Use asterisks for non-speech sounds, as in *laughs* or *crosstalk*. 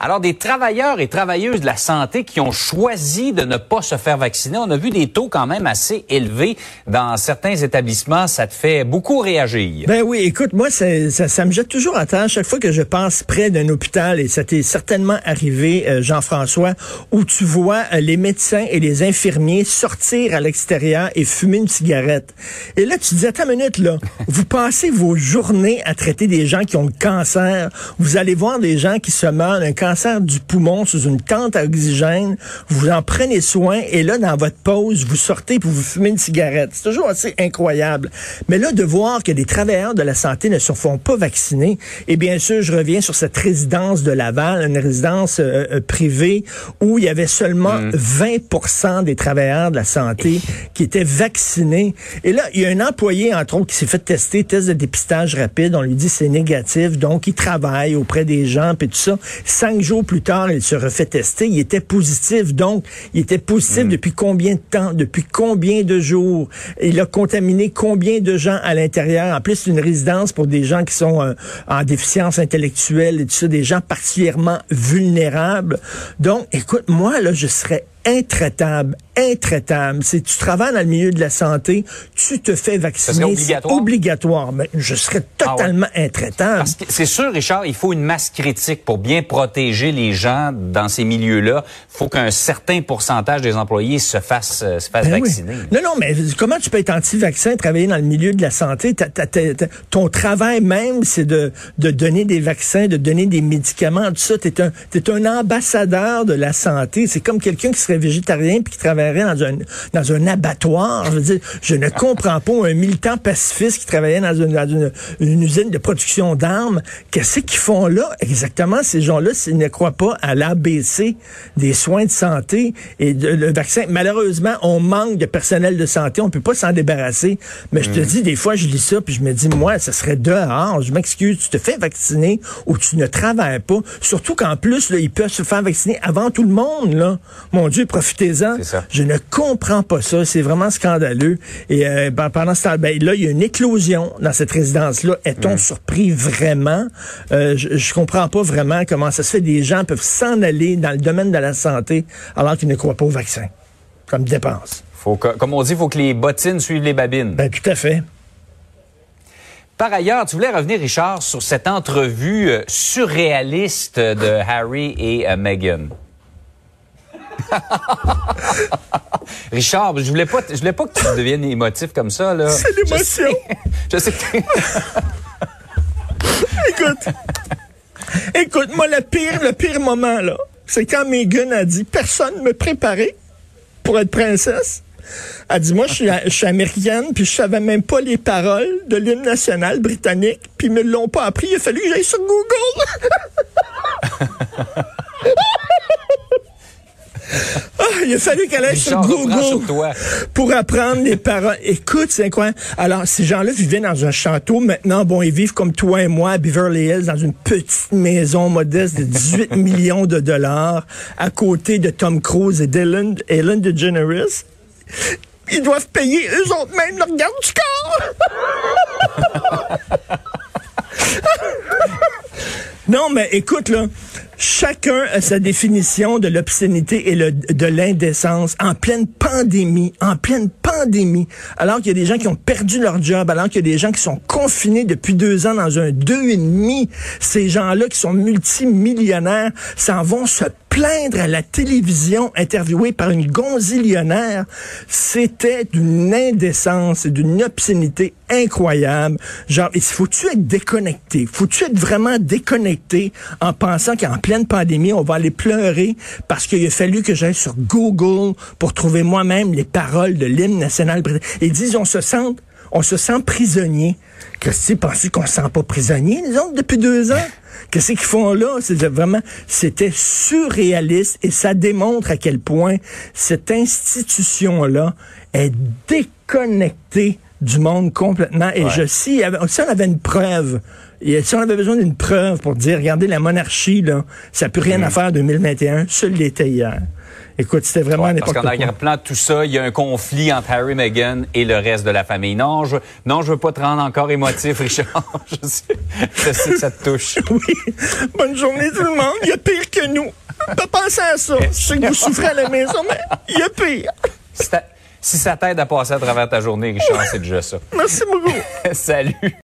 Alors, des travailleurs et travailleuses de la santé qui ont choisi de ne pas se faire vacciner, on a vu des taux quand même assez élevés dans certains établissements. Ça te fait beaucoup réagir. Ben oui, écoute, moi, ça, ça, me jette toujours à terre chaque fois que je passe près d'un hôpital, et ça t'est certainement arrivé, euh, Jean-François, où tu vois euh, les médecins et les infirmiers sortir à l'extérieur et fumer une cigarette. Et là, tu te dis, attends une minute, là, *laughs* vous passez vos journées à traiter des gens qui ont le cancer, vous allez voir des gens qui se meurent d'un cancer cancer du poumon sous une tente à oxygène, vous en prenez soin et là, dans votre pause, vous sortez pour vous fumer une cigarette. C'est toujours assez incroyable. Mais là, de voir que les travailleurs de la santé ne se font pas vacciner, et bien sûr, je reviens sur cette résidence de Laval, une résidence euh, euh, privée où il y avait seulement 20 mm. des travailleurs de la santé qui étaient vaccinés. Et là, il y a un employé, entre autres, qui s'est fait tester, test de dépistage rapide. On lui dit c'est négatif, donc il travaille auprès des gens, puis tout ça. Cinq jours plus tard, il se refait tester. Il était positif. Donc, il était positif hmm. depuis combien de temps? Depuis combien de jours? Il a contaminé combien de gens à l'intérieur? En plus, une résidence pour des gens qui sont euh, en déficience intellectuelle et tout ça, des gens particulièrement vulnérables. Donc, écoute, moi, là, je serais intraitable, intraitable. Si tu travailles dans le milieu de la santé, tu te fais vacciner. obligatoire? obligatoire. Mais je serais ah totalement intraitable. c'est sûr, Richard, il faut une masse critique pour bien protéger les gens dans ces milieux-là. Il faut qu'un certain pourcentage des employés se fassent, euh, se fassent ben vacciner. Non, non, mais comment tu peux être anti-vaccin, travailler dans le milieu de la santé? ton travail même, c'est de, de donner des vaccins, de donner des médicaments, tout ça. Un, es un ambassadeur de la santé. C'est comme quelqu'un qui serait végétarien puis qui travaillerait dans un, dans un abattoir. Je veux dire, je ne comprends pas un militant pacifiste qui travaillait dans une, une, usine de production d'armes. Qu'est-ce qu'ils font là? Exactement ces gens-là s'ils ne croient pas à l'ABC des soins de santé et de, le vaccin? Malheureusement, on manque de personnel de santé. On peut pas s'en débarrasser. Mais je te mm. dis, des fois, je lis ça puis je me dis, moi, ça serait dehors. Je m'excuse, tu te fais vacciner ou tu ne travailles pas. Surtout qu'en plus, là, ils peuvent se faire vacciner avant tout le monde. Là. Mon Dieu, profitez-en. Je ne comprends pas ça. C'est vraiment scandaleux. Et euh, ben, pendant ce temps, ben, là, il y a une éclosion dans cette résidence-là. Est-on mm. surpris vraiment? Euh, je, ne comprends pas vraiment comment ça se fait. Des gens peuvent s'en aller dans le domaine de la santé alors qu'ils ne croient pas au vaccin comme dépense. Faut comme on dit, il faut que les bottines suivent les babines. Ben, tout à fait. Par ailleurs, tu voulais revenir, Richard, sur cette entrevue euh, surréaliste de Harry et Meghan. *laughs* Richard, je voulais pas, je voulais pas que tu deviennes émotif comme ça, là. C'est l'émotion. *laughs* Je sais, que... *laughs* Écoute. Écoute, moi, le pire, le pire moment, là, c'est quand Megan a dit personne me préparait pour être princesse. Elle dit, moi, je suis, je suis américaine, puis je savais même pas les paroles de l'hymne national britannique, puis ils me l'ont pas appris. Il a fallu que j'aille sur Google. Ah, il a fallu qu'elle aille sur Google pour apprendre les paroles. Écoute, c'est quoi? Alors, ces gens-là vivaient dans un château. Maintenant, bon, ils vivent comme toi et moi à Beverly Hills, dans une petite maison modeste de 18 *laughs* millions de dollars, à côté de Tom Cruise et d'Ellen Ellen DeGeneres. Ils doivent payer eux autres même leur garde du corps. *laughs* non, mais écoute, là, Chacun a sa définition de l'obscénité et le, de l'indécence en pleine pandémie, en pleine pandémie, alors qu'il y a des gens qui ont perdu leur job, alors qu'il y a des gens qui sont confinés depuis deux ans dans un deux et demi. Ces gens-là qui sont multimillionnaires s'en vont se plaindre à la télévision, interviewé par une gonzillionnaire, c'était d'une indécence et d'une obscénité incroyable. Genre, faut-tu être déconnecté? Faut-tu être vraiment déconnecté en pensant qu'en pleine pandémie, on va aller pleurer parce qu'il a fallu que j'aille sur Google pour trouver moi-même les paroles de l'hymne national britannique. Ils disent, on se sent, on se sent prisonnier. Que c'est pensé qu'on se sent pas prisonnier, les autres, depuis deux ans? Qu'est-ce qu'ils font là? C'est vraiment, c'était surréaliste et ça démontre à quel point cette institution-là est déconnectée du monde complètement. Et je, si, si on avait une preuve, si on avait besoin d'une preuve pour dire, regardez, la monarchie, là, ça n'a plus rien à mm. faire en 2021, seul l'était hier. Écoute, c'était vraiment Ouais, n'importe parce quoi. qu'en arrière-plan de tout ça, il y a un conflit entre Harry, Meghan et le reste de la famille. Non, je, non, je veux pas te rendre encore émotif, *laughs* Richard. je, sais, je sais que ça te touche. *laughs* Oui. Bonne journée tout le monde. Il y a pire que nous. Pas penser à ça. Je sais que vous souffrez à la maison, mais il y a pire. Si, si ça t'aide à passer à travers ta journée, Richard, c'est déjà ça. Merci beaucoup. *laughs* Salut.